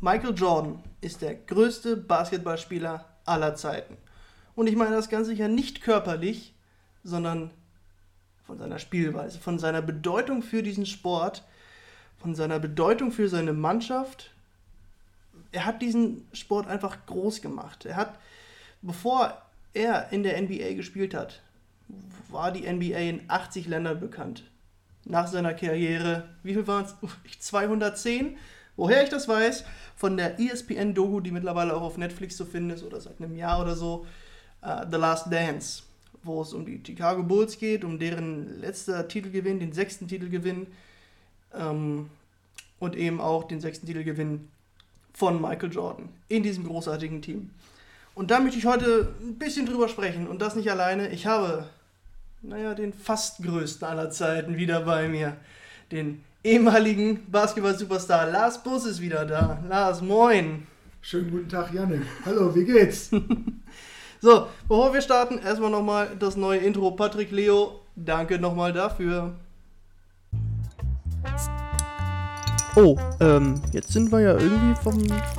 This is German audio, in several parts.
Michael Jordan ist der größte Basketballspieler aller Zeiten. Und ich meine das Ganze ja nicht körperlich, sondern von seiner Spielweise, von seiner Bedeutung für diesen Sport, von seiner Bedeutung für seine Mannschaft. Er hat diesen Sport einfach groß gemacht. Er hat, bevor er in der NBA gespielt hat, war die NBA in 80 Ländern bekannt. Nach seiner Karriere, wie viel waren es? 210? Woher ich das weiß, von der ESPN-Doku, die mittlerweile auch auf Netflix zu finden ist oder seit einem Jahr oder so, uh, The Last Dance, wo es um die Chicago Bulls geht, um deren letzter Titelgewinn, den sechsten Titelgewinn ähm, und eben auch den sechsten Titelgewinn von Michael Jordan in diesem großartigen Team. Und da möchte ich heute ein bisschen drüber sprechen und das nicht alleine. Ich habe, naja, den fast größten aller Zeiten wieder bei mir, den ehemaligen Basketball-Superstar Lars Bus ist wieder da. Lars, moin. Schönen guten Tag, Janik. Hallo, wie geht's? so, bevor wir starten, erstmal nochmal das neue Intro. Patrick Leo, danke nochmal dafür. Oh, ähm, jetzt sind wir ja irgendwie vom,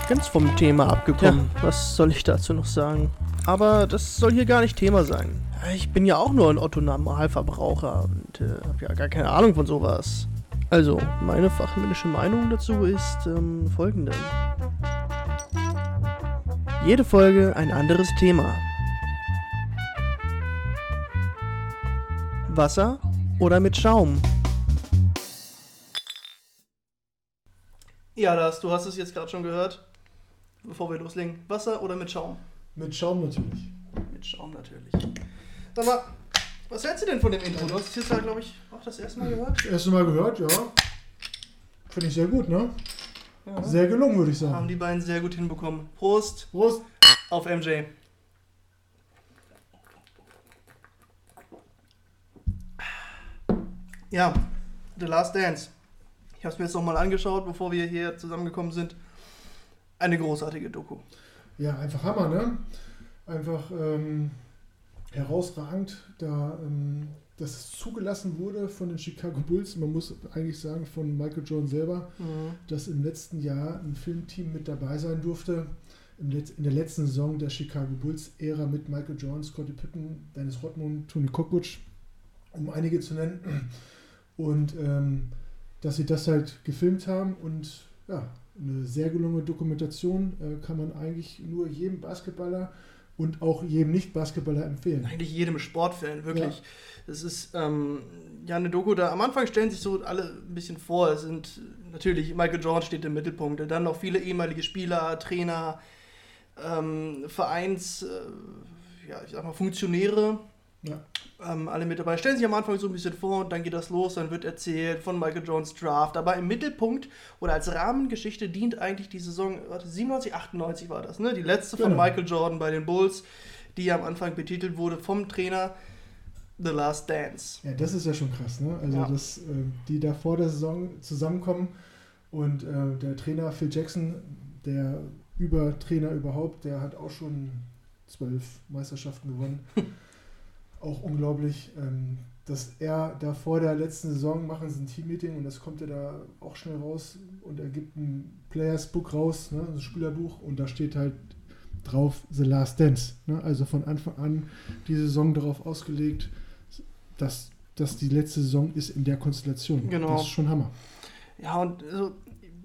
ganz vom Thema abgekommen. Ja. Was soll ich dazu noch sagen? Aber das soll hier gar nicht Thema sein. Ich bin ja auch nur ein Otto-Normalverbraucher und äh, habe ja gar keine Ahnung von sowas. Also, meine fachmännische Meinung dazu ist ähm, folgende. Jede Folge ein anderes Thema. Wasser oder mit Schaum? Ja, das, du hast es jetzt gerade schon gehört. Bevor wir loslegen. Wasser oder mit Schaum? Mit Schaum natürlich. Mit Schaum natürlich. Sag mal, was hältst du denn von dem Intro? Du hast es jetzt, glaube ich, auch das erste Mal gehört. Das erste Mal gehört, ja. Finde ich sehr gut, ne? Ja. Sehr gelungen, würde ich sagen. Haben die beiden sehr gut hinbekommen. Prost. Prost. Auf MJ. Ja, The Last Dance. Ich habe es mir jetzt nochmal angeschaut, bevor wir hier zusammengekommen sind. Eine großartige Doku. Ja, einfach Hammer, ne? Einfach ähm, herausragend, da ähm, dass es zugelassen wurde von den Chicago Bulls. Man muss eigentlich sagen, von Michael Jordan selber, mhm. dass im letzten Jahr ein Filmteam mit dabei sein durfte. In der letzten Saison der Chicago Bulls-Ära mit Michael Jordan, Scottie Pippen, Dennis Rodman, Tony Kukoc, um einige zu nennen. Und ähm, dass sie das halt gefilmt haben und ja, eine sehr gelungene Dokumentation äh, kann man eigentlich nur jedem Basketballer und auch jedem Nicht-Basketballer empfehlen. Eigentlich jedem Sportfan, wirklich. Ja. Das ist ähm, ja eine Doku, da am Anfang stellen sich so alle ein bisschen vor. Es sind natürlich, Michael Jordan steht im Mittelpunkt, dann noch viele ehemalige Spieler, Trainer, ähm, Vereins, äh, ja, ich sag mal, Funktionäre. Ja. Ähm, alle mit dabei. Stellen sich am Anfang so ein bisschen vor und dann geht das los, dann wird erzählt von Michael Jones Draft. Aber im Mittelpunkt oder als Rahmengeschichte dient eigentlich die Saison, warte, 97, 98 war das, ne? Die letzte genau. von Michael Jordan bei den Bulls, die am Anfang betitelt wurde vom Trainer The Last Dance. Ja, das ist ja schon krass, ne? Also, ja. dass äh, die da vor der Saison zusammenkommen und äh, der Trainer Phil Jackson, der Übertrainer überhaupt, der hat auch schon zwölf Meisterschaften gewonnen. auch unglaublich, ähm, dass er da vor der letzten Saison machen sie ein Teammeeting und das kommt er da auch schnell raus und er gibt ein Players Book raus, ne, ein Spielerbuch und da steht halt drauf The Last Dance. Ne? Also von Anfang an die Saison darauf ausgelegt, dass das die letzte Saison ist in der Konstellation. Genau. Das ist schon Hammer. Ja, und also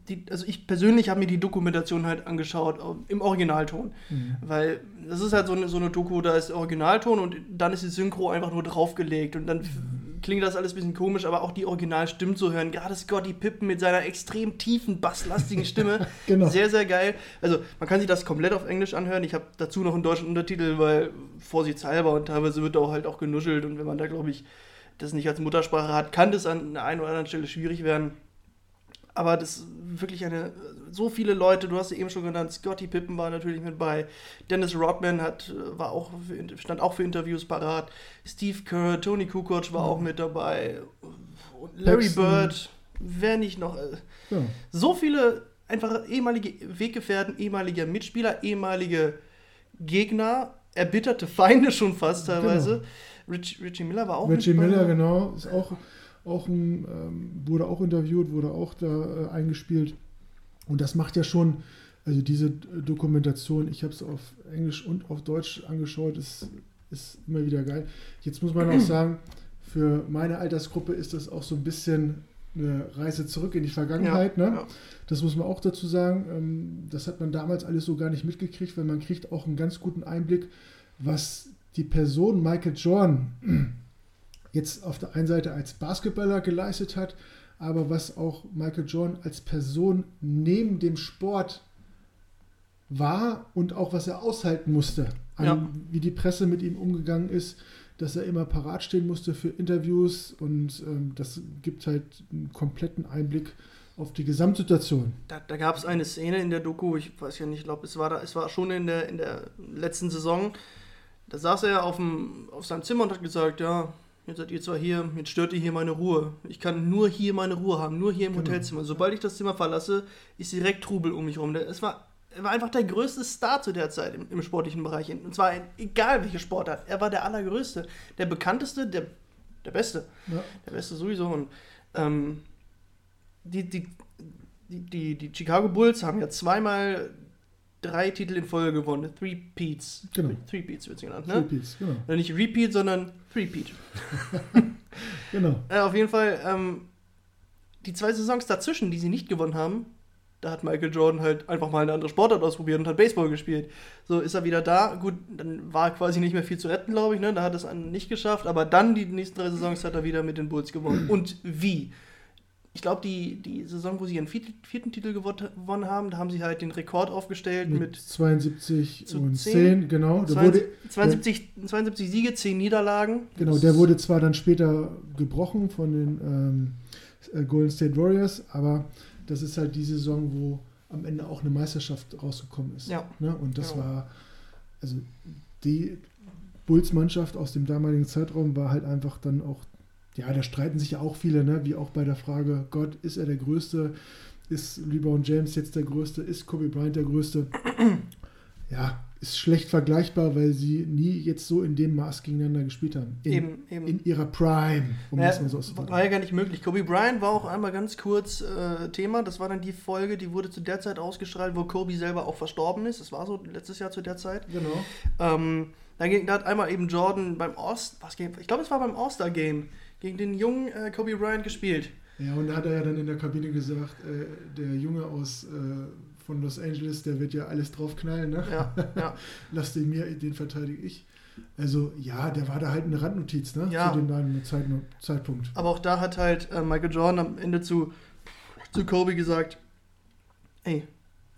die, also ich persönlich habe mir die Dokumentation halt angeschaut im Originalton. Mhm. Weil das ist halt so eine, so eine Doku, da ist Originalton und dann ist die Synchro einfach nur draufgelegt und dann mhm. klingt das alles ein bisschen komisch, aber auch die Originalstimmen zu hören, gerade Scotty Pippen mit seiner extrem tiefen, basslastigen Stimme, genau. sehr, sehr geil. Also man kann sich das komplett auf Englisch anhören. Ich habe dazu noch einen deutschen Untertitel, weil vorsichtshalber und teilweise wird da auch halt auch genuschelt und wenn man da, glaube ich, das nicht als Muttersprache hat, kann das an der einen oder anderen Stelle schwierig werden. Aber das ist wirklich eine, so viele Leute, du hast sie eben schon genannt, Scotty Pippen war natürlich mit bei, Dennis Rodman hat, war auch, stand auch für Interviews parat, Steve Kerr, Tony Kukoc war auch mit dabei, Larry Paxton. Bird, wer nicht noch. Äh, ja. So viele einfach ehemalige Weggefährten, ehemalige Mitspieler, ehemalige Gegner, erbitterte Feinde schon fast teilweise. Genau. Rich, Richie Miller war auch Richie mit Miller, genau, ist auch auch ein, ähm, wurde auch interviewt, wurde auch da äh, eingespielt. Und das macht ja schon, also diese Dokumentation, ich habe es auf Englisch und auf Deutsch angeschaut, ist, ist immer wieder geil. Jetzt muss man auch sagen, für meine Altersgruppe ist das auch so ein bisschen eine Reise zurück in die Vergangenheit. Ja, ne? Ja. Das muss man auch dazu sagen. Ähm, das hat man damals alles so gar nicht mitgekriegt, weil man kriegt auch einen ganz guten Einblick, was die Person Michael Jordan jetzt auf der einen Seite als Basketballer geleistet hat, aber was auch Michael Jordan als Person neben dem Sport war und auch was er aushalten musste, an, ja. wie die Presse mit ihm umgegangen ist, dass er immer parat stehen musste für Interviews und ähm, das gibt halt einen kompletten Einblick auf die Gesamtsituation. Da, da gab es eine Szene in der Doku, ich weiß ja nicht, ich glaube, es war es war schon in der, in der letzten Saison. Da saß er auf, dem, auf seinem Zimmer und hat gesagt, ja, jetzt seid ihr zwar hier, jetzt stört ihr hier meine Ruhe. Ich kann nur hier meine Ruhe haben, nur hier im genau. Hotelzimmer. Sobald ich das Zimmer verlasse, ist direkt Trubel um mich rum. Es war er war einfach der größte Star zu der Zeit im, im sportlichen Bereich. Und zwar in, egal welche Sportart. Er war der allergrößte, der bekannteste, der, der Beste. Ja. Der Beste sowieso. Und ähm, die, die, die, die, Chicago Bulls haben ja zweimal drei Titel in Folge gewonnen. Three Peats. Genau. Three Peats wird es genannt, ne? Three Peats, genau. Ja, nicht Repeat, sondern Three Peat. genau. Äh, auf jeden Fall, ähm, die zwei Saisons dazwischen, die sie nicht gewonnen haben, da hat Michael Jordan halt einfach mal eine andere Sportart ausprobiert und hat Baseball gespielt. So ist er wieder da. Gut, dann war quasi nicht mehr viel zu retten, glaube ich. Ne? Da hat es nicht geschafft. Aber dann die nächsten drei Saisons hat er wieder mit den Bulls gewonnen. Und wie? Ich glaube, die, die Saison, wo sie ihren vierten, Titel gewonnen haben, da haben sie halt den Rekord aufgestellt mit, mit 72 und 10, 10 genau. 72, wurde, 72, 72 Siege, 10 Niederlagen. Genau, der wurde zwar dann später gebrochen von den ähm, äh, Golden State Warriors, aber das ist halt die Saison, wo am Ende auch eine Meisterschaft rausgekommen ist. Ja. Ne? Und das ja. war, also die Bulls-Mannschaft aus dem damaligen Zeitraum war halt einfach dann auch, ja, da streiten sich ja auch viele, ne? wie auch bei der Frage, Gott, ist er der Größte? Ist LeBron James jetzt der Größte? Ist Kobe Bryant der Größte? ja, ist schlecht vergleichbar, weil sie nie jetzt so in dem Maß gegeneinander gespielt haben. In, eben, eben. in ihrer Prime, um ja, das mal so auszudrücken. War ja gar nicht möglich. Kobe Bryant war auch einmal ganz kurz äh, Thema. Das war dann die Folge, die wurde zu der Zeit ausgestrahlt, wo Kobe selber auch verstorben ist. Das war so letztes Jahr zu der Zeit. Genau. Ähm, da, ging, da hat einmal eben Jordan beim Ost, was, ich glaube, es war beim All-Star-Game, gegen den jungen äh, Kobe Bryant gespielt. Ja, und da hat er ja dann in der Kabine gesagt, äh, der Junge aus äh, von Los Angeles, der wird ja alles draufknallen. Ne? Ja, ja. Lass den mir, den verteidige ich. Also ja, der war da halt eine Randnotiz ne? ja. zu dem Zeit, Zeitpunkt. Aber auch da hat halt äh, Michael Jordan am Ende zu, zu Kobe gesagt, ey,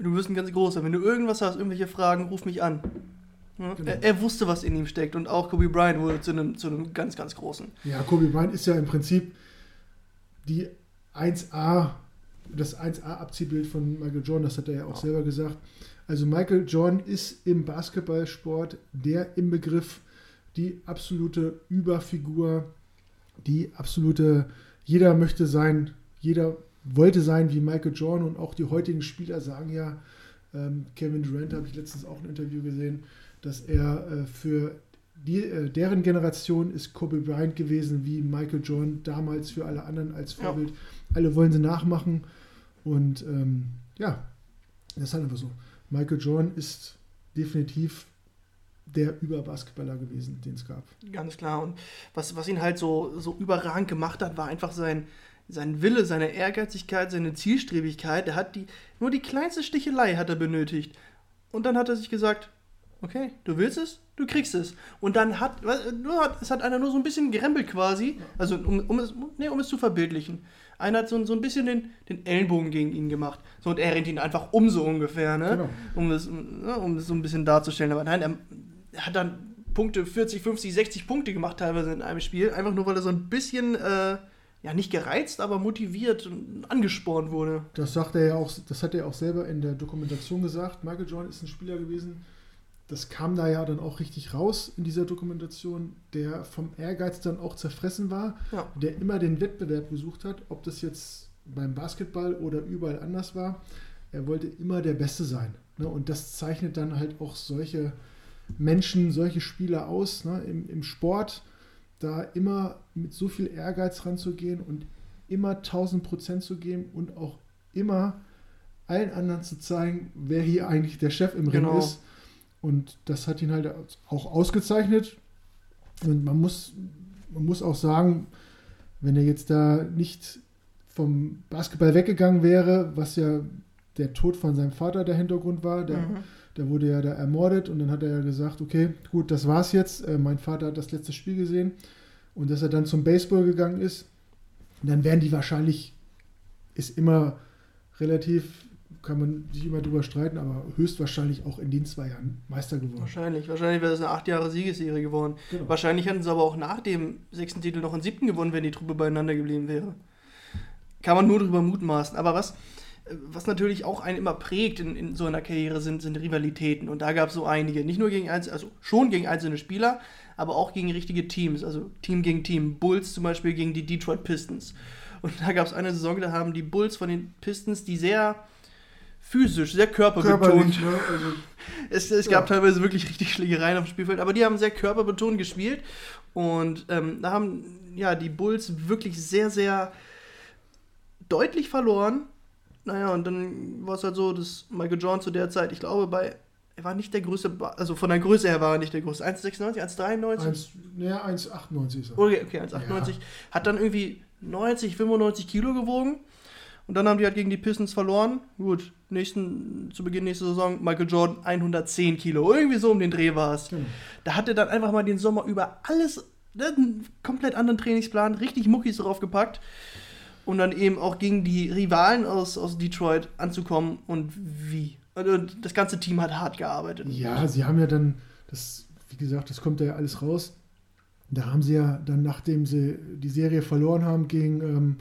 du wirst ein ganz großer, wenn du irgendwas hast, irgendwelche Fragen, ruf mich an. Ja? Genau. Er, er, wusste, was in ihm steckt und auch Kobe Bryant wurde zu einem, zu einem ganz, ganz großen. Ja, Kobe Bryant ist ja im Prinzip die 1A das 1A-Abziehbild von Michael Jordan, das hat er ja auch ja. selber gesagt. Also Michael Jordan ist im Basketballsport der im Begriff die absolute Überfigur, die absolute, jeder möchte sein, jeder wollte sein wie Michael Jordan und auch die heutigen Spieler sagen ja, ähm, Kevin Durant habe ich letztens auch ein Interview gesehen, dass er äh, für die, äh, deren Generation ist Kobe Bryant gewesen, wie Michael Jordan damals für alle anderen als Vorbild. Ja. Alle wollen sie nachmachen. Und ähm, ja, das ist halt einfach so. Michael Jordan ist definitiv der Überbasketballer gewesen, den es gab. Ganz klar. Und was, was ihn halt so, so überragend gemacht hat, war einfach sein, sein Wille, seine Ehrgeizigkeit, seine Zielstrebigkeit. Er hat die, nur die kleinste Stichelei hat er benötigt. Und dann hat er sich gesagt, okay, du willst es, du kriegst es. Und dann hat, es hat einer nur so ein bisschen gerempelt quasi, also um, um, es, nee, um es zu verbildlichen. Einer hat so, so ein bisschen den, den Ellenbogen gegen ihn gemacht. So, und er rennt ihn einfach um so ungefähr, ne? Genau. Um, das, ne? um das so ein bisschen darzustellen. Aber nein, er, er, hat dann Punkte, 40, 50, 60 Punkte gemacht teilweise in einem Spiel. Einfach nur, weil er so ein bisschen, äh, ja, nicht gereizt, aber motiviert und angespornt wurde. Das sagt er ja auch, das hat er auch selber in der Dokumentation gesagt. Michael Jordan ist ein Spieler gewesen, das kam da ja dann auch richtig raus in dieser Dokumentation, der vom Ehrgeiz dann auch zerfressen war, ja. der immer den Wettbewerb gesucht hat, ob das jetzt beim Basketball oder überall anders war. Er wollte immer der Beste sein. Ne? Und das zeichnet dann halt auch solche Menschen, solche Spieler aus ne? Im, im Sport, da immer mit so viel Ehrgeiz ranzugehen und immer 1000 Prozent zu geben und auch immer allen anderen zu zeigen, wer hier eigentlich der Chef im Genau. Ring ist. Und das hat ihn halt auch ausgezeichnet. Und man muss, man muss auch sagen, wenn er jetzt da nicht vom Basketball weggegangen wäre, was ja der Tod von seinem Vater der Hintergrund war, der, Mhm. der wurde ja da ermordet und dann hat er ja gesagt, okay, gut, das war's jetzt. Äh, mein Vater hat das letzte Spiel gesehen und dass er dann zum Baseball gegangen ist, dann wären die wahrscheinlich, ist immer relativ, kann man sich immer drüber streiten, aber höchstwahrscheinlich auch in den zwei Jahren Meister geworden. Wahrscheinlich. Wahrscheinlich wäre das eine acht Jahre Siegesserie geworden. Genau. Wahrscheinlich hätten sie aber auch nach dem sechsten Titel noch einen siebten gewonnen, wenn die Truppe beieinander geblieben wäre. Kann man nur drüber mutmaßen. Aber was, was natürlich auch einen immer prägt in, in so einer Karriere sind, sind Rivalitäten. Und da gab es so einige. Nicht nur gegen einzelne, also schon gegen einzelne Spieler, aber auch gegen richtige Teams. Also Team gegen Team. Bulls zum Beispiel gegen die Detroit Pistons. Und da gab es eine Saison, da haben die Bulls von den Pistons, die sehr physisch, sehr körperbetont ne? also, es, es gab Ja. teilweise wirklich richtig Schlägereien auf dem Spielfeld, aber die haben sehr körperbetont gespielt. Und ähm, da haben ja die Bulls wirklich sehr, sehr deutlich verloren. Naja, und dann war es halt so, dass Michael Jordan zu der Zeit, ich glaube, bei. Er war nicht der größte, also von der Größe her war er nicht der größte. 1,96, 1,93? eins, naja, 1,98 ist er. Okay, okay 1,98. Hat dann irgendwie 90, 95 Kilo gewogen. Und dann haben die halt gegen die Pistons verloren. Gut, nächsten, zu Beginn nächster Saison Michael Jordan 110 Kilo. Irgendwie so um den Dreh war es. Genau. Da hat er dann einfach mal den Sommer über alles, ne, einen komplett anderen Trainingsplan, richtig Muckis draufgepackt. Um dann eben auch gegen die Rivalen aus, aus Detroit anzukommen. Und wie? Und das ganze Team hat hart gearbeitet. Ja, sie haben ja dann, das, wie gesagt, das kommt ja alles raus. Da haben sie ja dann, nachdem sie die Serie verloren haben gegen ähm,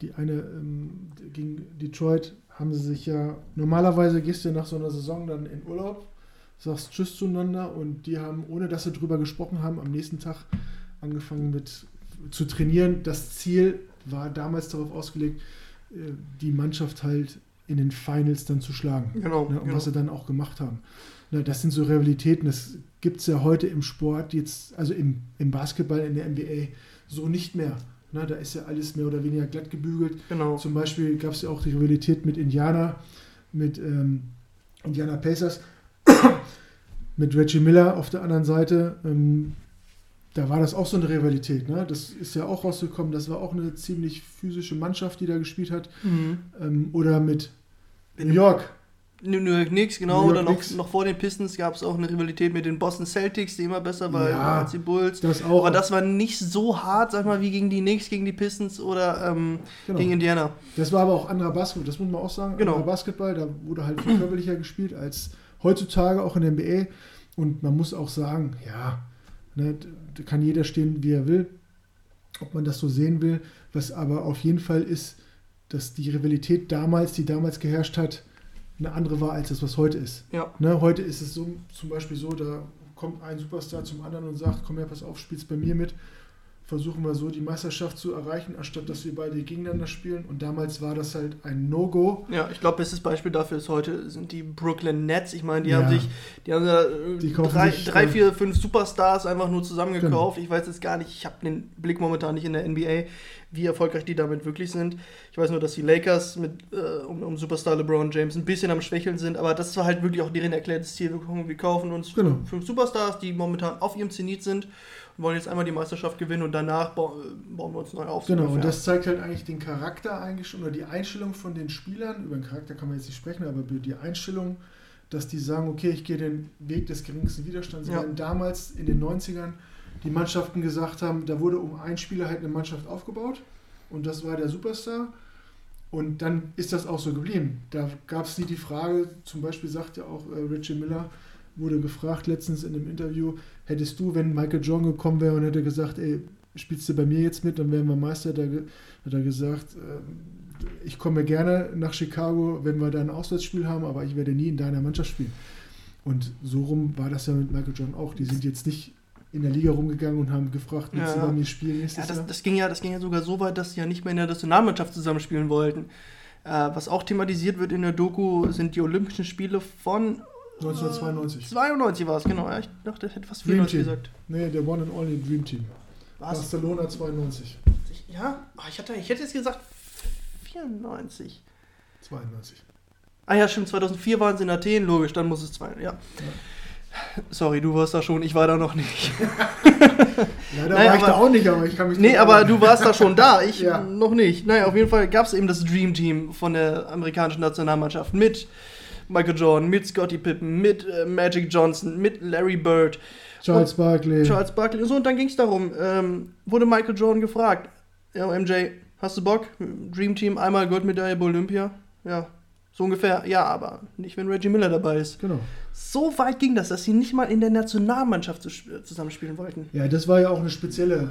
die eine ähm, gegen Detroit, haben sie sich ja normalerweise gehst du nach so einer Saison dann in Urlaub, sagst Tschüss zueinander und die haben, ohne dass sie drüber gesprochen haben, am nächsten Tag angefangen mit zu trainieren. Das Ziel war damals darauf ausgelegt, äh, die Mannschaft halt in den Finals dann zu schlagen. Genau. Ne, und genau. was sie dann auch gemacht haben. Ne, das sind so Rivalitäten, das gibt es ja heute im Sport, jetzt, also im, im Basketball, in der NBA, so nicht mehr. Ne, da ist ja alles mehr oder weniger glatt gebügelt. genau. Zum Beispiel gab es ja auch die Rivalität mit Indiana, mit ähm, Indiana Pacers, mit Reggie Miller auf der anderen Seite. Ähm, da war das auch so eine Rivalität. Ne? Das ist ja auch rausgekommen. Das war auch eine ziemlich physische Mannschaft, die da gespielt hat. Mhm. Ähm, oder mit Mit New York. New York Knicks, genau. New York Oder noch, Knicks. noch vor den Pistons gab es auch eine Rivalität mit den Boston Celtics, die immer besser war Ja. als die Bulls. Das auch. Aber das war nicht so hart, sag mal, wie gegen die Knicks, gegen die Pistons oder ähm, genau. gegen Indiana. Das war aber auch anderer Basketball, das muss man auch sagen. Genau. Anderer Basketball, da wurde halt viel körperlicher gespielt als heutzutage auch in der NBA. Und man muss auch sagen, ja, ne, da kann jeder stehen, wie er will, ob man das so sehen will. Was aber auf jeden Fall ist, dass die Rivalität damals, die damals geherrscht hat, eine andere war als das, was heute ist. Ja. Ne, heute ist es so, zum Beispiel so, da kommt ein Superstar zum anderen und sagt, komm her, pass auf, spielst bei mir mit. Versuchen wir so die Meisterschaft zu erreichen, anstatt dass wir beide gegeneinander spielen. Und damals war das halt ein No-Go. Ja, ich glaube, bestes Beispiel dafür ist heute sind die Brooklyn Nets. Ich meine, die Ja. haben sich, die haben da äh, Die drei, sich, drei, äh, vier, fünf Superstars einfach nur zusammengekauft. Genau. Ich weiß jetzt gar nicht, ich habe den Blick momentan nicht in der NBA, wie erfolgreich die damit wirklich sind. Ich weiß nur, dass die Lakers mit äh, um, um Superstar LeBron James ein bisschen am Schwächeln sind, aber das war halt wirklich auch deren erklärtes Ziel. Wir, kaufen uns Genau. fünf Superstars, die momentan auf ihrem Zenit sind wollen jetzt einmal die Meisterschaft gewinnen und danach äh, bauen wir uns neu auf. Genau, und das zeigt halt eigentlich den Charakter eigentlich schon, oder die Einstellung von den Spielern. Über den Charakter kann man jetzt nicht sprechen, aber über die Einstellung, dass die sagen, okay, ich gehe den Weg des geringsten Widerstands. Ja. Damals in den 90ern die Mannschaften gesagt haben, da wurde um einen Spieler halt eine Mannschaft aufgebaut und das war der Superstar. Und dann ist das auch so geblieben. Da gab es nie die Frage, zum Beispiel sagt ja auch äh, Richie Miller, wurde gefragt letztens in einem Interview, hättest du, wenn Michael Jordan gekommen wäre und hätte gesagt, ey, spielst du bei mir jetzt mit, dann wären wir Meister, da ge- hat er gesagt, ähm, ich komme gerne nach Chicago, wenn wir da ein Auswärtsspiel haben, aber ich werde nie in deiner Mannschaft spielen. Und so rum war das ja mit Michael Jordan auch. Die sind jetzt nicht in der Liga rumgegangen und haben gefragt, willst Ja. du bei mir spielen nächstes Ja, das, Jahr? das, ging ja, das ging ja sogar so weit, dass sie ja nicht mehr in der Nationalmannschaft zusammenspielen wollten. Äh, was auch thematisiert wird in der Doku, sind die Olympischen Spiele von 1992. 92 war es, genau. Ja, ich dachte, ich hätte fast Dream 94 Team. gesagt. Nee, der One and Only Dream Team. Was? Barcelona 92. Ja? Ah, ich, hatte, ich hätte jetzt gesagt 94. 92. Ah ja, stimmt, 2004 waren sie in Athen, logisch, dann muss es zwei, ja. Sorry, du warst da schon, ich war da noch nicht. Leider Naja, war ich aber- da auch nicht, aber ich kann mich Nee, aber du warst da schon da, ich Ja. noch nicht. Naja, auf jeden Fall gab es eben das Dream Team von der amerikanischen Nationalmannschaft mit Michael Jordan, mit Scottie Pippen, mit äh, Magic Johnson, mit Larry Bird, Charles Barkley. Charles Barkley und so. Und dann ging es darum, ähm, wurde Michael Jordan gefragt, ja, MJ, hast du Bock? Dream Team, einmal Goldmedaille bei Olympia? Ja, so ungefähr. Ja, aber nicht, wenn Reggie Miller dabei ist. Genau. So weit ging das, dass sie nicht mal in der Nationalmannschaft zu, zusammenspielen wollten. Ja, das war ja auch eine spezielle,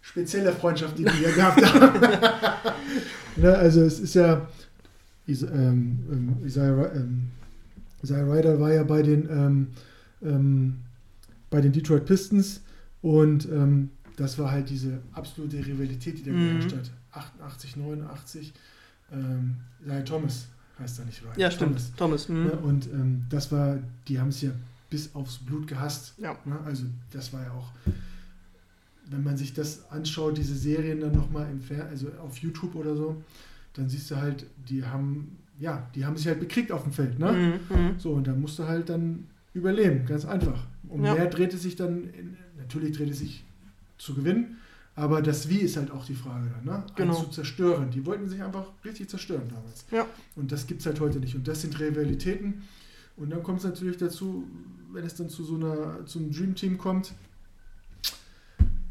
spezielle Freundschaft, die ja gehabt haben. ne, also es ist ja, Is, ähm, ähm, Isaiah, ähm, Isaiah Ryder war ja bei den, ähm, ähm, bei den Detroit Pistons und ähm, das war halt diese absolute Rivalität, die da Mhm. geherrscht hat. 88, 89, ähm, Isaiah Thomas heißt er nicht Ryder. Ja, stimmt. Thomas. Thomas. mhm. Ne, und das war, die haben es ja bis aufs Blut gehasst. Ja. Ne? Also das war ja auch, wenn man sich das anschaut, diese Serien dann nochmal im Fer also auf YouTube oder so, dann siehst du halt, die haben, ja, die haben sich halt bekriegt auf dem Feld. Ne? Mhm, mhm. So, und da musst du halt dann überleben, ganz einfach. Und Ja. mehr dreht es sich dann, in, natürlich dreht es sich zu gewinnen, aber das Wie ist halt auch die Frage dann, ne? Einen Genau. zu zerstören. Die wollten sich einfach richtig zerstören damals. Ja. Und das gibt es halt heute nicht. Und das sind Rivalitäten. Und dann kommt es natürlich dazu, wenn es dann zu so einer, zum Dream Team kommt.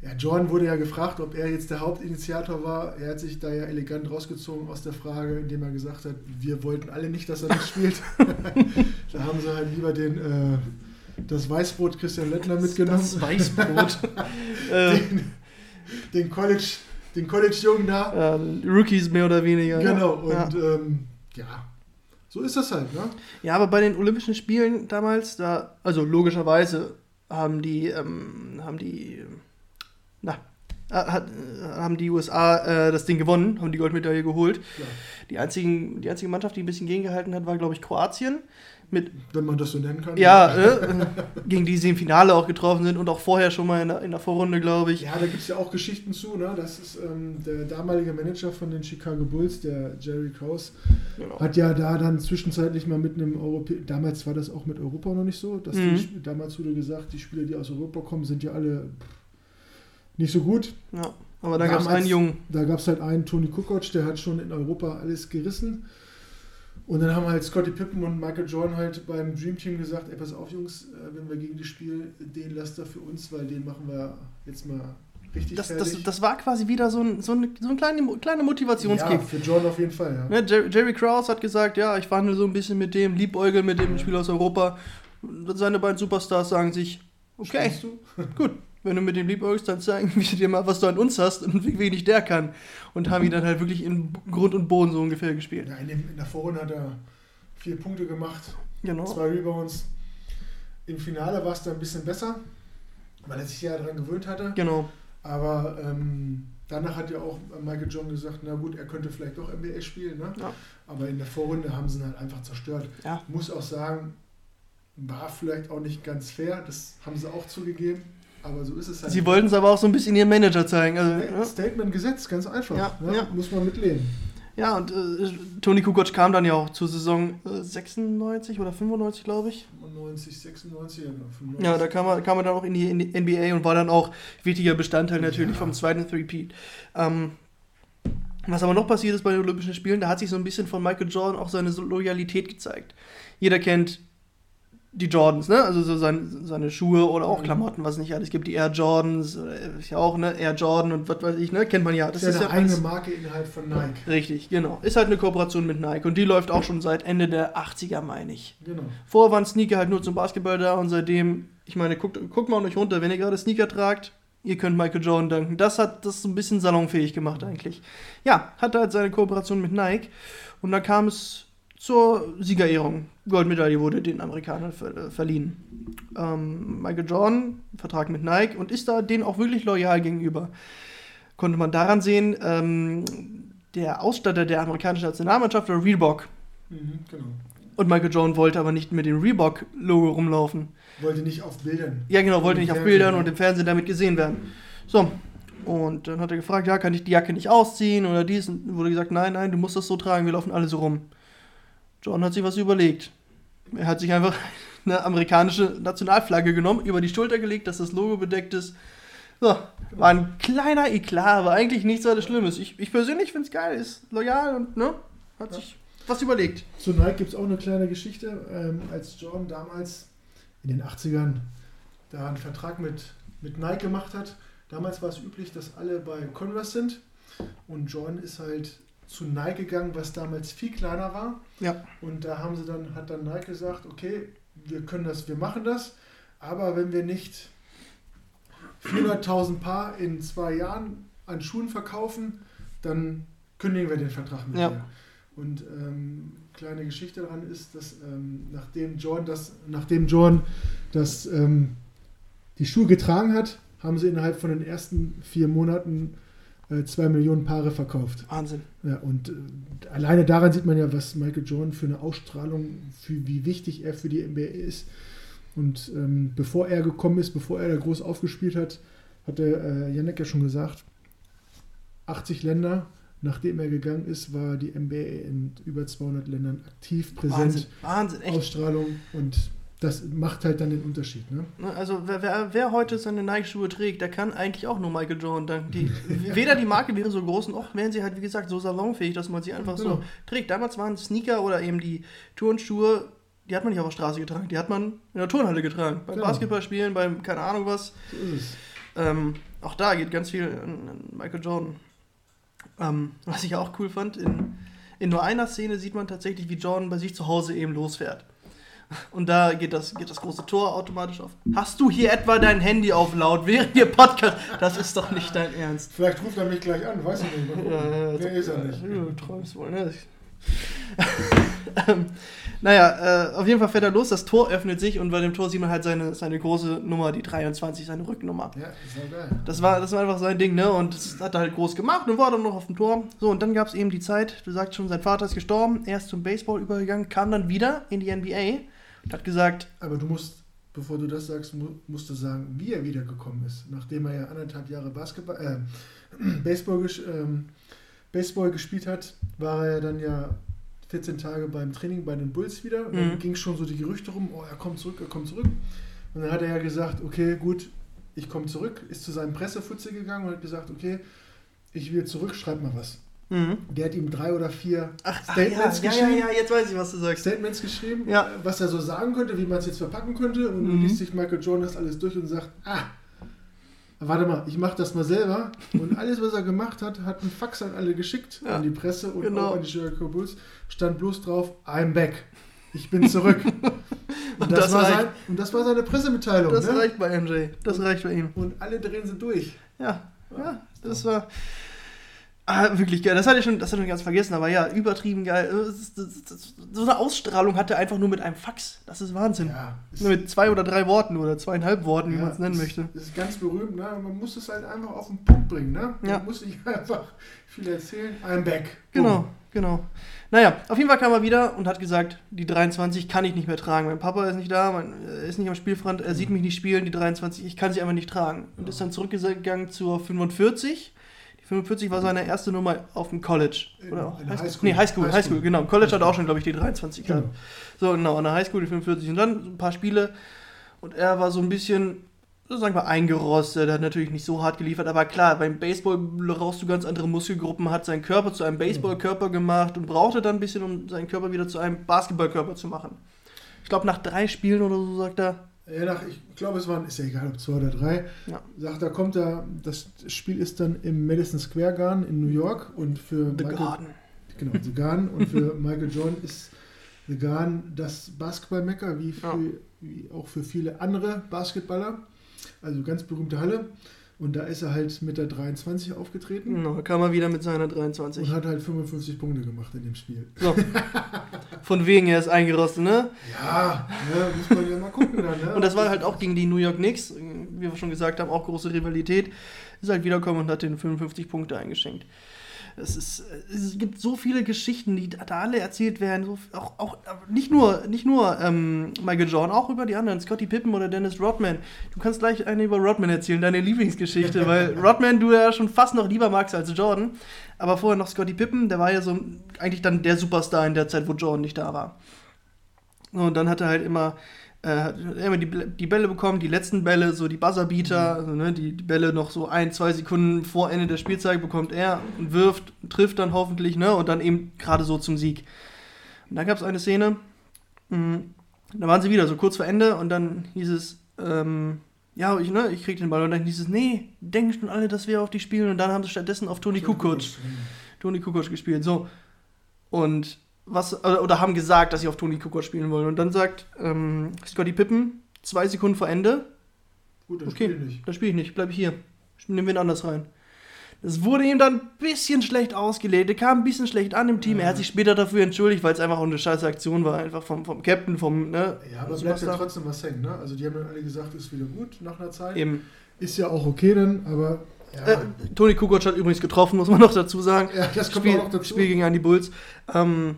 Ja, Jordan wurde ja gefragt, ob er jetzt der Hauptinitiator war. Er hat sich da ja elegant rausgezogen aus der Frage, indem er gesagt hat, wir wollten alle nicht, dass er nicht spielt. da haben sie halt lieber den, äh, das Weißbrot Christian Lettner mitgenommen. Das Weißbrot. äh, Den, den College, den College-Jungen da. äh, Rookies mehr oder weniger. Genau, Ja. und ähm, ja, so ist das halt, ne? Ja, aber bei den Olympischen Spielen damals, da, also logischerweise haben die, ähm, haben die, na, äh, hat, äh, haben die USA äh, das Ding gewonnen, haben die Goldmedaille geholt. Klar. Die, einzigen, die einzige Mannschaft, die ein bisschen gegengehalten hat, war, glaube ich, Kroatien. Mit, Wenn man das so nennen kann. ja, äh, gegen die sie im Finale auch getroffen sind und auch vorher schon mal in der, in der Vorrunde, glaube ich. Ja, da gibt es ja auch Geschichten zu. Ne? Das ist ähm, der damalige Manager von den Chicago Bulls, der Jerry Krause, Genau. hat ja da dann zwischenzeitlich mal mit einem Europä damals war das auch mit Europa noch nicht so, dass Mhm. die, damals wurde gesagt, die Spieler, die aus Europa kommen, sind ja alle pff, nicht so gut. Ja, aber da gab es einen Jungen. Da gab es halt einen Tony Kukoc, der hat schon in Europa alles gerissen. Und dann haben halt Scottie Pippen und Michael Jordan halt beim Dream Team gesagt, ey, pass auf Jungs, äh, wenn wir gegen die spielen, den lasst ihr für uns, weil den machen wir jetzt mal richtig Das, das, fertig. das war quasi wieder so ein, so ein, so ein kleiner, kleiner Motivationskick. Ja, für Jordan auf jeden Fall, ja. Ne, Jerry, Jerry Krause hat gesagt, ja, ich verhandle so ein bisschen mit dem, liebäugel mit dem Spieler aus Europa. Seine beiden Superstars sagen sich, okay, gut, wenn du mit dem liebäugelst, dann zeigen wir dir mal, was du an uns hast und wie wenig der kann. Und haben ihn dann halt wirklich in Grund und Boden so ungefähr gespielt. Ja, in, dem, in der Vorrunde hat er vier Punkte gemacht, Genau. zwei Rebounds. Im Finale war es dann ein bisschen besser, weil er sich ja daran gewöhnt hatte. Genau. Aber ähm, danach hat ja auch Michael John gesagt, na gut, er könnte vielleicht doch NBA spielen. Ne? Ja. Aber in der Vorrunde haben sie ihn halt einfach zerstört. Ja. Muss auch sagen, war vielleicht auch nicht ganz fair. Das haben sie auch zugegeben. Aber so ist es halt. Sie wollten es aber auch so ein bisschen ihrem Manager zeigen. Also, Ja. Statement gesetzt, ganz einfach. Ja, ne? ja. Muss man mitleben. ja, und äh, Toni Kukoc kam dann ja auch zur Saison äh, 96 oder 95, glaube ich. 95, 96, ja, 95. Ja, da kam er, kam er dann auch in die, NBA und war dann auch wichtiger Bestandteil natürlich Ja. vom zweiten Three-Peat. Ähm, was aber noch passiert ist bei den Olympischen Spielen, da hat sich so ein bisschen von Michael Jordan auch seine Loyalität gezeigt. Jeder kennt die Jordans, ne? Also so sein, seine Schuhe oder auch Mhm. Klamotten, was es nicht alles gibt. Die Air Jordans, ist ja auch, ne? Air Jordan und was weiß ich, ne? Kennt man ja. Das Das ist ja eine ja eigene Marke innerhalb von Nike. Richtig, genau. Ist halt eine Kooperation mit Nike und die läuft auch schon seit Ende der 80er, meine ich. Genau. Vorher waren Sneaker halt nur zum Basketball da und seitdem, ich meine, guckt, guckt mal an euch runter, wenn ihr gerade Sneaker tragt, ihr könnt Michael Jordan danken. Das hat das so ein bisschen salonfähig gemacht eigentlich. Ja, hatte halt seine Kooperation mit Nike und dann kam es zur Siegerehrung. Goldmedaille wurde den Amerikanern ver äh, verliehen. Ähm, Michael Jordan, Vertrag mit Nike und ist da denen auch wirklich loyal gegenüber. Konnte man daran sehen, ähm, der Ausstatter der amerikanischen Nationalmannschaft war Reebok. Mhm, genau. Und Michael Jordan wollte aber nicht mit dem Reebok-Logo rumlaufen. Wollte nicht auf Bildern. Ja, genau, wollte nicht auf Fernsehen, Bildern und im Fernsehen damit gesehen werden. So. Und dann hat er gefragt, ja, kann ich die Jacke nicht ausziehen oder dies? Und wurde gesagt, nein, nein, du musst das so tragen, wir laufen alle so rum. John hat sich was überlegt. Er hat sich einfach eine amerikanische Nationalflagge genommen, über die Schulter gelegt, dass das Logo bedeckt ist. So, war ein kleiner Eklat, aber eigentlich nichts weiter Schlimmes. Ich, ich persönlich finde es geil, ist loyal und ne, hat Ja. sich was überlegt. Zu Nike gibt es auch eine kleine Geschichte. Ähm, als Jordan damals in den 80ern da einen Vertrag mit, mit Nike gemacht hat, damals war es üblich, dass alle bei Converse sind. Und Jordan ist halt zu Nike gegangen, was damals viel kleiner war. Ja. Und da haben sie dann, hat dann Nike gesagt, okay, wir können das, wir machen das, aber wenn wir nicht 400.000 Paar in zwei Jahren an Schuhen verkaufen, dann kündigen wir den Vertrag mit Ja. dir. Und ähm, kleine Geschichte daran ist, dass ähm, nachdem Jordan das, nachdem Jordan das, ähm, die Schuhe getragen hat, haben sie innerhalb von den ersten vier Monaten zwei Millionen Paare verkauft. Wahnsinn. Ja, und äh, alleine daran sieht man ja, was Michael Jordan für eine Ausstrahlung, für wie wichtig er für die NBA ist. Und ähm, bevor er gekommen ist, bevor er da groß aufgespielt hat, hat der äh, Janek ja schon gesagt, 80 Länder, nachdem er gegangen ist, war die NBA in über 200 Ländern aktiv, präsent, Wahnsinn. Wahnsinn, echt. Ausstrahlung und das macht halt dann den Unterschied. Ne? Ne, Also wer, wer, wer heute seine Nike-Schuhe trägt, der kann eigentlich auch nur Michael Jordan danken. Die, weder die Marke wäre so groß, noch wären sie halt, wie gesagt, so salonfähig, dass man sie einfach Genau. so trägt. Damals waren Sneaker oder eben die Turnschuhe, die hat man nicht auf der Straße getragen, die hat man in der Turnhalle getragen. Beim Genau. Basketballspielen, beim keine Ahnung was. So ist es. Ähm, auch da geht ganz viel an, an Michael Jordan. Ähm, was ich auch cool fand, in, in nur einer Szene sieht man tatsächlich, wie Jordan bei sich zu Hause eben losfährt. Und da geht das, geht das große Tor automatisch auf. Hast du hier etwa dein Handy auf laut während wir Podcast? Das ist doch nicht dein Ernst. Vielleicht ruft er mich gleich an, weiß ich nicht. Ja, ja, Wer ist er nicht? Du träumst wohl, ne? ähm, naja, äh, auf jeden Fall fährt er los, das Tor öffnet sich und bei dem Tor sieht man halt seine, seine große Nummer, die 23, seine Rücknummer. Ja, ist ja geil. Das war, das war einfach sein Ding, ne? Und das hat er halt groß gemacht und war dann noch auf dem Tor. So, und dann gab es eben die Zeit, du sagst schon, sein Vater ist gestorben, er ist zum Baseball übergegangen, kam dann wieder in die NBA und hat gesagt, Aber du musst, bevor du das sagst, mu musst du sagen, wie er wiedergekommen ist. Nachdem er ja anderthalb Jahre Basketball, äh, Baseball, ähm, Baseball gespielt hat, war er ja dann ja 14 Tage beim Training bei den Bulls wieder. Und dann Mhm. ging schon so die Gerüchte rum, oh, er kommt zurück, er kommt zurück. Und dann hat er ja gesagt, okay, gut, ich komme zurück, ist zu seinem Pressefutze gegangen und hat gesagt, okay, ich will zurück, schreib mal was. Mhm. Der hat ihm drei oder vier ach, ach Statements ja, ja, geschrieben. ja, ja, jetzt weiß ich, was du sagst. Statements geschrieben, Ja. äh, was er so sagen könnte, wie man es jetzt verpacken könnte. Und dann Mhm. liest sich Michael Jordan das alles durch und sagt, ah, warte mal, ich mache das mal selber. Und alles, was er gemacht hat, hat ein Fax an alle geschickt, Ja. an die Presse und Genau. auch an die Chicago Bulls. Stand bloß drauf, I'm back. Ich bin zurück. und, das das sein, und das war seine Pressemitteilung. Das ne? reicht bei MJ, das reicht bei ihm. Und alle drehen sie durch. Ja, ja, das war ah, wirklich geil. Das hatte ich schon, das hatte ich ganz vergessen, aber ja, übertrieben geil. Das ist- das- das- So eine Ausstrahlung hatte er einfach nur mit einem Fax. Das ist Wahnsinn. Ja, ist- Nur mit zwei oder drei Worten oder zweieinhalb Worten, wie Ja, man es nennen möchte. Das ist ganz berühmt, ne? Man muss es halt einfach auf den Punkt bringen, ne? Man Ja. muss nicht einfach viel erzählen. I'm back. Genau, Boom. genau. Naja, auf jeden Fall kam er wieder und hat gesagt, die 23 kann ich nicht mehr tragen. Mein Papa ist nicht da, mein, er ist nicht am Spielfront, er sieht mich nicht spielen, die 23, ich kann sie einfach nicht tragen. Und ist dann zurückgegangen zur 45. Die 45 war seine erste Nummer auf dem College. Oder auch in der Highschool. Highschool. Nee, Highschool, Highschool. Highschool, genau. Im College hat er auch schon, glaube ich, die 23 Genau. gehabt. So, genau, an der Highschool die 45. Und dann ein paar Spiele und er war so ein bisschen, sagen wir, eingerostet, hat natürlich nicht so hart geliefert, aber klar, beim Baseball brauchst du ganz andere Muskelgruppen, hat seinen Körper zu einem Baseballkörper gemacht und brauchte dann ein bisschen, um seinen Körper wieder zu einem Basketballkörper zu machen. Ich glaube, nach drei Spielen oder so, sagt er, Ja, nach, ich glaube, es waren, ist ja egal, ob zwei oder drei. Ja. Sagt, da kommt er, das Spiel ist dann im Madison Square Garden in New York und für The Michael, Garden. Genau, The Garden und für Michael Jordan ist The Garden das Basketballmecker, wie, Ja. wie auch für viele andere Basketballer. Also ganz berühmte Halle. Und da ist er halt mit der 23 aufgetreten Genau, kam er wieder mit seiner und 23. hat halt 55 Punkte gemacht in dem Spiel. So. Von wegen, er ist eingerostet, ne? Ja, ne, muss man ja mal gucken dann. Ne? Und das war halt auch gegen die New York Knicks, wie wir schon gesagt haben, auch große Rivalität. Ist halt wiedergekommen und hat den 55 Punkte eingeschenkt. Es, ist, es gibt so viele Geschichten, die da alle erzählt werden. So, auch, auch nicht nur, nicht nur ähm, Michael Jordan, auch über die anderen, Scotty Pippen oder Dennis Rodman. Du kannst gleich eine über Rodman erzählen, deine Lieblingsgeschichte, weil Rodman du ja schon fast noch lieber magst als Jordan. Aber vorher noch Scotty Pippen, der war ja so eigentlich dann der Superstar in der Zeit, wo Jordan nicht da war. Und dann hat er halt immer äh, immer die, die Bälle bekommen, die letzten Bälle, so die Buzzerbeater, mhm. also, ne, die, die Bälle noch so ein, zwei Sekunden vor Ende der Spielzeit bekommt er und wirft, trifft dann hoffentlich, ne, und dann eben gerade so zum Sieg. Und dann gab es eine Szene, mh, da waren sie wieder so kurz vor Ende und dann hieß es, ähm, ja, ich, ne, ich krieg den Ball und dann hieß es, nee, denken schon alle, dass wir auf die spielen und dann haben sie stattdessen auf Toni Kukoc, Toni Kukoc gespielt, so. Und was, oder haben gesagt, dass sie auf Toni Kukoc spielen wollen. Und dann sagt ähm, Scotty Pippen, zwei Sekunden vor Ende, Gut, dann okay, spiele ich nicht. Dann spiele ich nicht, bleibe ich hier. Nehmen wir ihn anders rein. Das wurde ihm dann ein bisschen schlecht ausgelegt. Er kam ein bisschen schlecht an im Team. Ja. Er hat sich später dafür entschuldigt, weil es einfach auch eine scheiße Aktion war. Einfach vom, vom Captain, vom. Ne, ja, aber bleibt ja trotzdem was hängen. Ne? Also, die haben dann alle gesagt, ist wieder gut nach einer Zeit. Eben. Ist ja auch okay dann, aber. Ja. Äh, Toni Kukoc hat übrigens getroffen, muss man noch dazu sagen. Ja, das kommt Spiel, auch noch dazu. Spiel gegen die Bulls. Ähm,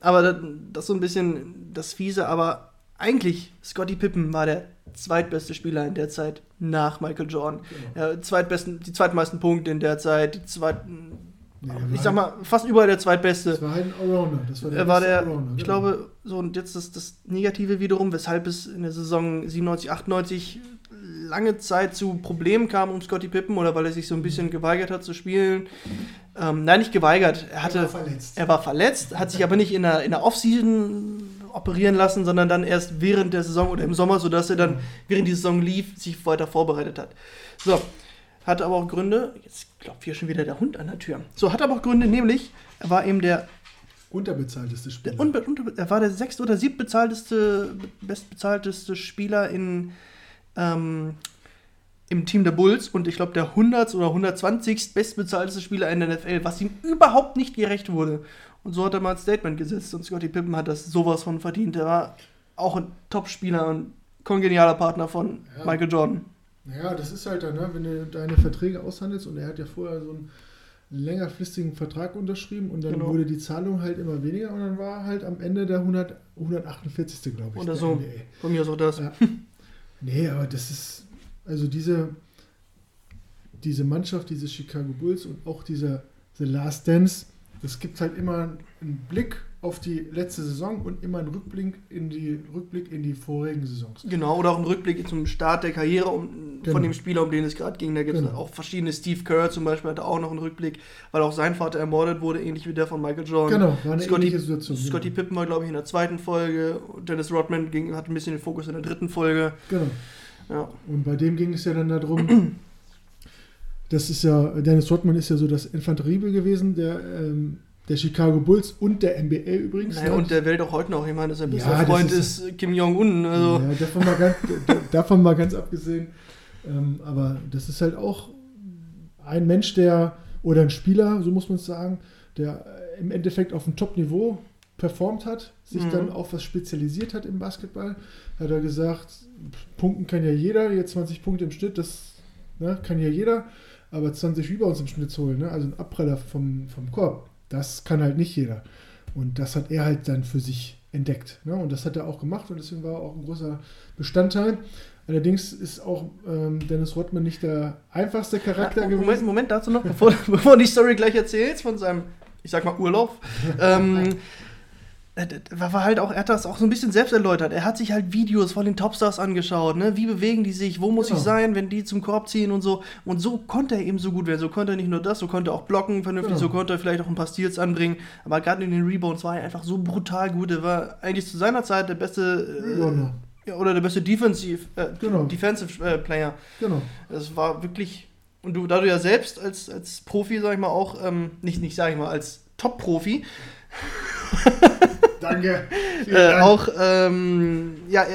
aber das, das ist so ein bisschen das Fiese, aber eigentlich, Scotty Pippen war der zweitbeste Spieler in der Zeit nach Michael Jordan. Genau. Ja, zweitbesten, die zweitmeisten Punkte in der Zeit, die zweiten, nee, ich sag mal, fast überall der zweitbeste. Das war halt ein Allrounder. Das war der, er war der Allrounder, ich genau. glaube, so und jetzt das, das Negative wiederum, weshalb es in der Saison 97, 98 lange Zeit zu Problemen kam um Scotty Pippen oder weil er sich so ein bisschen geweigert hat zu spielen. Ähm, nein, nicht geweigert. Er, hatte, er, war verletzt. er war verletzt, hat sich aber nicht in der, in der Offseason operieren lassen, sondern dann erst während der Saison oder im Sommer, sodass er dann, während die Saison lief, sich weiter vorbereitet hat. So, hat aber auch Gründe, jetzt glaubt hier schon wieder der Hund an der Tür. So, hat aber auch Gründe, nämlich, er war eben der unterbezahlteste Spieler. Der unbe unter er war der sechst- oder siebtbezahlteste, bestbezahlteste Spieler in ähm, im Team der Bulls und ich glaube der 100. oder 120. bestbezahlteste Spieler in der NFL, was ihm überhaupt nicht gerecht wurde. Und so hat er mal ein Statement gesetzt und Scotty Pippen hat das sowas von verdient. Er war auch ein Top-Spieler und kongenialer Partner von ja. Michael Jordan. Ja, das ist halt dann, ne, wenn du deine Verträge aushandelst und er hat ja vorher so einen längerfristigen Vertrag unterschrieben und dann genau. wurde die Zahlung halt immer weniger und dann war halt am Ende der 100, 148. glaube ich. Oder so. NBA. Von mir aus auch das. Ja. Nee, aber das ist, also diese, diese Mannschaft, diese Chicago Bulls und auch dieser The Last Dance, das gibt halt immer einen Blick auf die letzte Saison und immer einen Rückblick in die, Rückblick in die vorigen Saisons. Genau, oder auch einen Rückblick zum Start der Karriere um, genau. von dem Spieler, um den es gerade ging. Da gibt es genau. auch verschiedene. Steve Kerr zum Beispiel hatte auch noch einen Rückblick, weil auch sein Vater ermordet wurde, ähnlich wie der von Michael Jordan. Genau, war eine Scotty, ähnliche Situation. Scotty genau. Pippen war, glaube ich, in der zweiten Folge. Dennis Rodman ging, hatte ein bisschen den Fokus in der dritten Folge. Genau. Ja. Und bei dem ging es ja dann darum, das ist ja, Dennis Rodman ist ja so das Infanteriebel gewesen, der, ähm, der Chicago Bulls und der NBA übrigens. Naja, und der Welt auch heute noch. Ich meine, dass er ein bisschen ja, Freund ist, ist, Kim Jong-un. Also. Ja, davon mal ganz, davon mal ganz abgesehen. Ähm, aber das ist halt auch ein Mensch, der, oder ein Spieler, so muss man es sagen, der im Endeffekt auf einem Top-Niveau performt hat, sich mhm. dann auf was spezialisiert hat im Basketball, hat er gesagt, Punkten kann ja jeder, jetzt 20 Punkte im Schnitt, das ne, kann ja jeder, aber 20 Rebounds im Schnitt holen, ne, also ein Abpraller vom, vom Korb, das kann halt nicht jeder. Und das hat er halt dann für sich entdeckt. Ne? Und das hat er auch gemacht und deswegen war er auch ein großer Bestandteil. Allerdings ist auch ähm, Dennis Rodman nicht der einfachste Charakter ja, Moment, gewesen. Moment, dazu noch, bevor, bevor du die Story gleich erzählst von seinem, ich sag mal, Urlaub. ähm, äh, war halt auch, er hat das auch so ein bisschen selbst erläutert. Er hat sich halt Videos von den Topstars angeschaut, ne? Wie bewegen die sich, wo muss genau. ich sein, wenn die zum Korb ziehen und so. Und so konnte er eben so gut werden. So konnte er nicht nur das, so konnte er auch blocken vernünftig, genau. so konnte er vielleicht auch ein paar Steals anbringen. Aber gerade in den Rebounds war er einfach so brutal gut. Er war eigentlich zu seiner Zeit der beste äh, oder der beste Defensive, äh, genau. Defensive äh, Player. Genau. Das war wirklich. Und du, da du ja selbst als, als Profi, sag ich mal, auch, ähm, nicht, nicht sag ich mal, als Top-Profi, Danke. Äh, auch ähm, ja,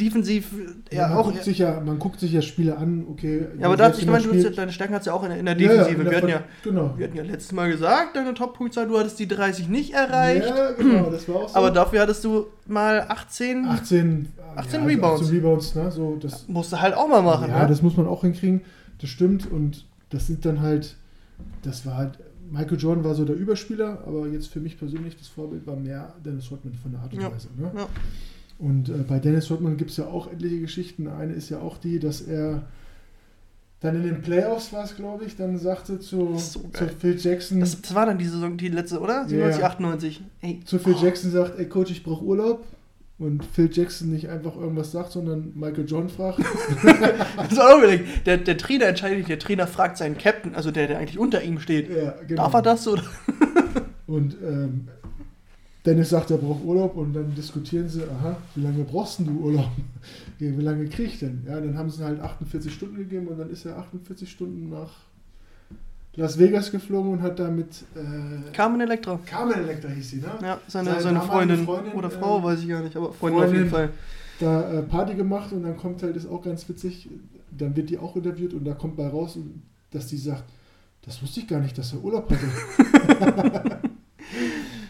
defensiv. Ja, man, auch, guckt sich ja, man guckt sich ja Spiele an, okay. Ja, aber da, ich meine, du hast, deine Stärken hat ja auch in, in der Defensive. Ja, ja, in der wir, hatten ja, genau. wir hatten ja letztes Mal gesagt, deine Top-Punktzahl, du hattest die 30 nicht erreicht. Ja, genau, das war auch so. Aber dafür hattest du mal 18, 18, 18 ja, Rebounds. 18 Rebounds, ne? So, das, musst du halt auch mal machen. Ja, ne? das muss man auch hinkriegen. Das stimmt und das sind dann halt, das war halt Michael Jordan war so der Überspieler, aber jetzt für mich persönlich das Vorbild war mehr Dennis Rodman von der Art und Ja. Weise. Ne? Ja. Und äh, bei Dennis Rodman gibt es ja auch etliche Geschichten. Eine ist ja auch die, dass er dann in den Playoffs war es, glaube ich, dann sagte zu, So zu. Phil Jackson, Das, das war dann die Saison, die letzte, oder? Ja, 97, ja. 98. Ey, zu Phil oh, Jackson sagt, ey Coach, ich brauche Urlaub. Und Phil Jackson nicht einfach irgendwas sagt, sondern Michael Jordan fragt. Das war auch überlegt. Der, der Trainer entscheidet nicht, der Trainer fragt seinen Captain, also der, der eigentlich unter ihm steht. ja, genau. Darf er das oder? Und ähm, Dennis sagt, er braucht Urlaub und dann diskutieren sie, aha, wie lange brauchst denn du Urlaub? Wie lange krieg ich denn? Ja, dann haben sie halt 48 Stunden gegeben und dann ist er 48 Stunden nach Las Vegas geflogen und hat da mit äh, Carmen Electra. Carmen Electra hieß sie, ne? Ja, seine, Seine seine Freundin, Freundin, oder Frau, ähm, weiß ich gar nicht, aber Freundin, auf jeden Fall. Da äh, Party gemacht und dann kommt halt, ist auch ganz witzig, dann wird die auch interviewt und da kommt bei raus, dass die sagt, das wusste ich gar nicht, dass er Urlaub hatte.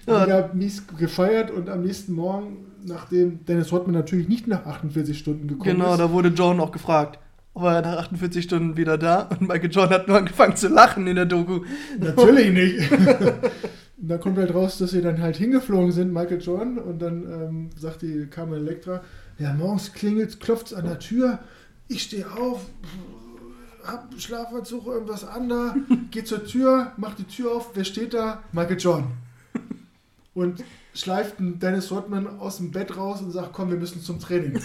Ja. Die haben mies gefeiert und am nächsten Morgen, nachdem Dennis Rodman natürlich nicht nach 48 Stunden gekommen Genau, ist, da wurde John auch gefragt. War er nach 48 Stunden wieder da und Michael Jordan hat nur angefangen zu lachen in der Doku. natürlich nicht. dann kommt halt raus, dass sie dann halt hingeflogen sind, Michael Jordan, und dann ähm, sagt die Carmen Electra, ja, morgens klingelt, klopft an der Tür, ich stehe auf, hab Schlafanzug, irgendwas an da, geh zur Tür, mach die Tür auf, wer steht da? Michael Jordan. Und schleift Dennis Rodman aus dem Bett raus und sagt, komm, wir müssen zum Training.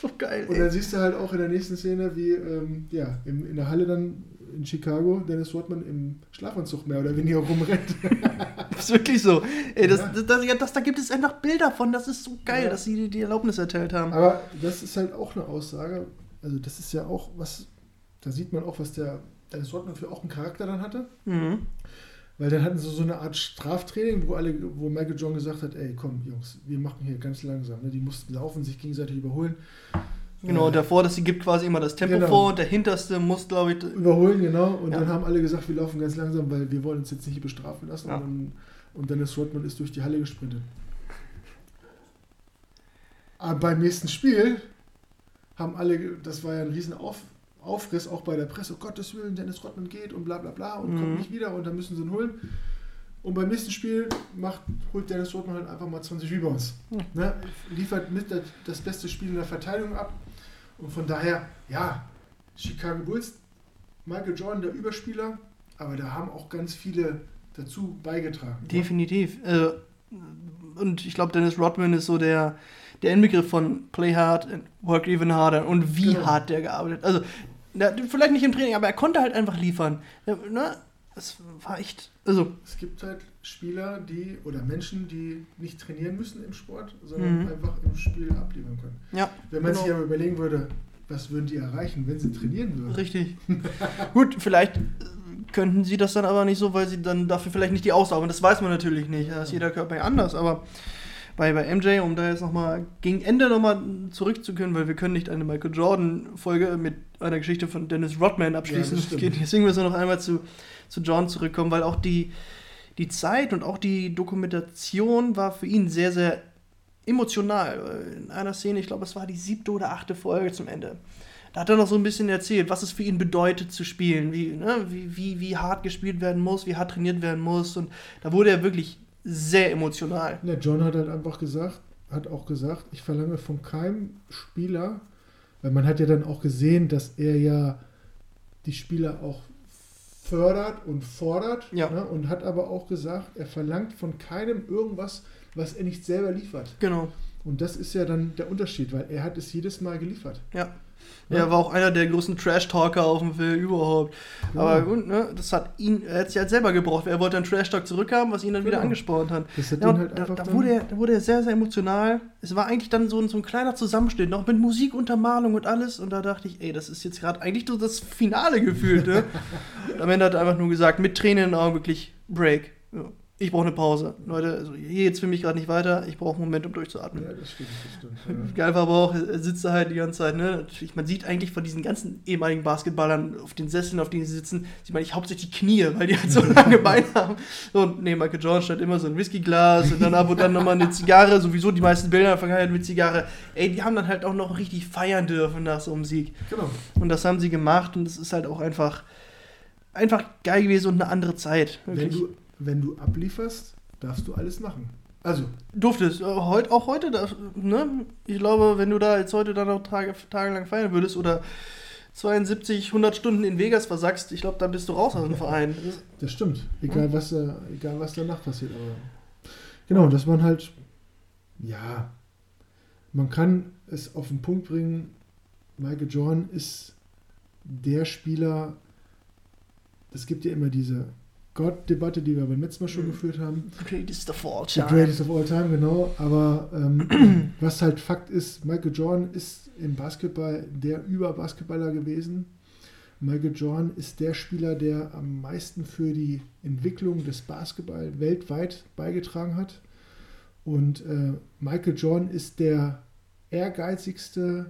So geil. Und Ey. dann siehst du halt auch in der nächsten Szene, wie ähm, ja, in, in der Halle dann in Chicago Dennis Rodman im Schlafanzug mehr oder weniger rumrennt. Das ist wirklich so. Ey, das, Ja. das, das, ja, das, da gibt es einfach Bilder von. Das ist so geil, Ja. dass sie die, die Erlaubnis erteilt haben. Aber das ist halt auch eine Aussage. Also das ist ja auch was, da sieht man auch, was der Dennis Rodman für auch einen Charakter dann hatte. Mhm. Weil dann hatten sie so eine Art Straftraining, wo alle, wo Michael John gesagt hat, ey komm Jungs, wir machen hier ganz langsam. Ne? Die mussten laufen, sich gegenseitig überholen. Genau, Äh, der Vorderste gibt quasi immer das Tempo Genau. vor und der Hinterste muss, glaube ich. Überholen, genau. Und Ja. dann haben alle gesagt, wir laufen ganz langsam, weil wir wollen uns jetzt nicht bestrafen lassen. Ja. Und, dann, und Dennis Rodman ist durch die Halle gesprintet. Aber beim nächsten Spiel haben alle, das war ja ein riesen Auf, Aufriss auch bei der Presse, oh Gottes Willen, Dennis Rodman geht und bla bla bla und Mhm. kommt nicht wieder und dann müssen sie ihn holen. Und beim nächsten Spiel macht, holt Dennis Rodman halt einfach mal 20 Rebounds. Mhm. Ne? Liefert mit das, das beste Spiel in der Verteidigung ab. Und von daher, ja, Chicago Bulls, Michael Jordan, der Überspieler, aber da haben auch ganz viele dazu beigetragen. ne? Definitiv. Äh, und ich glaube, Dennis Rodman ist so der, der Inbegriff von Play hard and work even harder. Und wie Genau. hart der gearbeitet Also, na, vielleicht nicht im Training, aber er konnte halt einfach liefern. Ja, ne? Das war echt. Also, Es gibt halt Spieler, die oder Menschen, die nicht trainieren müssen im Sport, sondern Mhm. einfach im Spiel abliefern können. ja. Wenn man Genau. sich aber überlegen würde, was würden die erreichen, wenn sie trainieren würden? Richtig. Gut, vielleicht äh, könnten sie das dann aber nicht so, weil sie dann dafür vielleicht nicht die Ausdauer haben. Das weiß man natürlich nicht. Da ist jeder Körper ja anders. Aber bei, bei MJ, um da jetzt nochmal gegen Ende nochmal zurückzukehren, weil wir können nicht eine Michael Jordan-Folge mit einer Geschichte von Dennis Rodman abschließen. Ja, deswegen müssen wir noch einmal zu, zu Jordan zurückkommen, weil auch die, die Zeit und auch die Dokumentation war für ihn sehr, sehr emotional. In einer Szene, ich glaube, es war die siebte oder achte Folge zum Ende. Da hat er noch so ein bisschen erzählt, was es für ihn bedeutet zu spielen, wie, ne, wie, wie, wie hart gespielt werden muss, wie hart trainiert werden muss. Und da wurde er wirklich sehr emotional. Ja, John hat halt einfach gesagt, hat auch gesagt, ich verlange von keinem Spieler, weil man hat ja dann auch gesehen, dass er ja die Spieler auch fördert und fordert Ja. ne, und hat aber auch gesagt, er verlangt von keinem irgendwas, was er nicht selber liefert. Genau. Und das ist ja dann der Unterschied, weil er hat es jedes Mal geliefert. Ja. Ja. Er war auch einer der größten Trash-Talker auf dem Film überhaupt. Genau. Aber gut, ne, das hat ihn, er hat sich halt selber gebraucht. Er wollte einen Trash-Talk zurückhaben, was ihn dann wieder Genau. angespornt hat. Das hat Ja, halt da, einfach da, wurde er, da wurde er sehr, sehr emotional. Es war eigentlich dann so ein, so ein kleiner Zusammenschnitt, noch mit Musikuntermalung und alles. Und da dachte ich, ey, das ist jetzt gerade eigentlich so das Finale gefühlt. Ne? am Ende hat er einfach nur gesagt, mit Tränen in den Augen wirklich, Break. Ja, ich brauche eine Pause. Leute, also hier geht's für mich gerade nicht weiter. Ich brauche einen Moment, um durchzuatmen. Ja, das stimmt, das stimmt. Geil war aber auch, er sitzt da halt die ganze Zeit, ne? Man sieht eigentlich von diesen ganzen ehemaligen Basketballern auf den Sesseln, auf denen sie sitzen, sieht man nicht hauptsächlich die Knie, weil die halt so lange Beine haben. So, und neben Michael Jordan stand immer so ein Whiskyglas und dann ab und dann nochmal eine Zigarre, sowieso die meisten Bilder in der Vergangenheit mit Zigarre. Ey, die haben dann halt auch noch richtig feiern dürfen nach so einem Sieg. Genau. Und das haben sie gemacht und es ist halt auch einfach einfach geil gewesen und eine andere Zeit. Wenn du, wenn du ablieferst, darfst du alles machen. Also, Durftest. Äh, heut, auch heute, darf- ne? Ich glaube, wenn du da jetzt heute dann noch Tage, tagelang feiern würdest oder 72, 100 Stunden in Vegas versackst, ich glaube, dann bist du raus aus dem Verein. Das stimmt. Egal was, da, egal was danach passiert. Aber genau, dass man halt, ja, man kann es auf den Punkt bringen. Michael Jordan ist der Spieler. Es gibt ja immer diese God-Debatte, die wir beim letzten Mal schon Mhm. geführt haben. Greatest of all The time. greatest of all time, genau. Aber ähm, was halt Fakt ist, Michael Jordan ist im Basketball der Überbasketballer gewesen. Michael Jordan ist der Spieler, der am meisten für die Entwicklung des Basketball weltweit beigetragen hat. Und äh, Michael Jordan ist der ehrgeizigste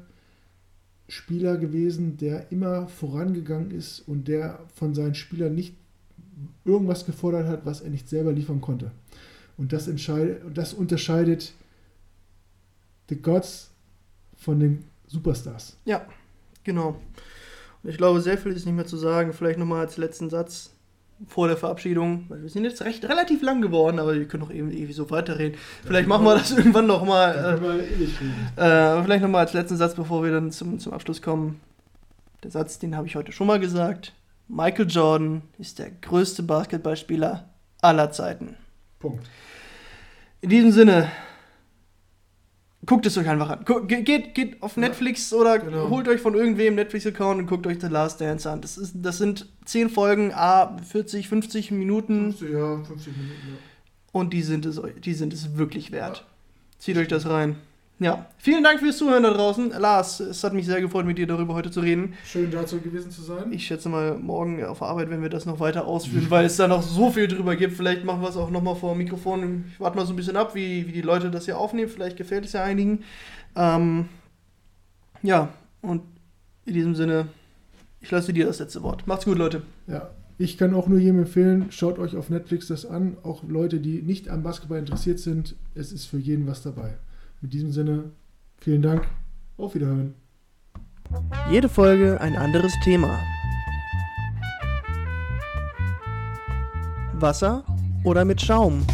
Spieler gewesen, der immer vorangegangen ist und der von seinen Spielern nicht irgendwas gefordert hat, was er nicht selber liefern konnte. Und das, das unterscheidet The Gods von den Superstars. Ja, genau. Und ich glaube, sehr viel ist nicht mehr zu sagen. Vielleicht nochmal als letzten Satz vor der Verabschiedung. Wir sind jetzt recht relativ lang geworden, aber wir können noch eben ewig so weiterreden. Vielleicht machen wir das irgendwann nochmal. ewig reden. Äh, vielleicht nochmal als letzten Satz, bevor wir dann zum, zum Abschluss kommen. Der Satz, den habe ich heute schon mal gesagt. Michael Jordan ist der größte Basketballspieler aller Zeiten. Punkt. In diesem Sinne, guckt es euch einfach an. Ge- geht, geht auf Ja, Netflix oder genau. holt euch von irgendwem Netflix-Account und guckt euch The Last Dance an. Das, ist, das sind 10 Folgen, a 40, 50 Minuten 50, ja, 50 Minuten, ja. und die sind es, die sind es wirklich wert. Zieht euch das rein. Ja, vielen Dank fürs Zuhören da draußen. Lars, es hat mich sehr gefreut, mit dir darüber heute zu reden. Schön dazu gewesen zu sein. Ich schätze mal, morgen auf Arbeit werden wir das noch weiter ausführen, weil es da noch so viel drüber gibt. Vielleicht machen wir es auch nochmal vor dem Mikrofon. Ich warte mal so ein bisschen ab, wie, wie die Leute das hier aufnehmen. Vielleicht gefällt es ja einigen. Ähm, ja, und in diesem Sinne, ich lasse dir das letzte Wort. Macht's gut, Leute. Ja, ich kann auch nur jedem empfehlen, schaut euch auf Netflix das an. Auch Leute, die nicht am Basketball interessiert sind, es ist für jeden was dabei. Mit diesem Sinne, vielen Dank. Auf Wiederhören. Jede Folge ein anderes Thema. Wasser oder mit Schaum?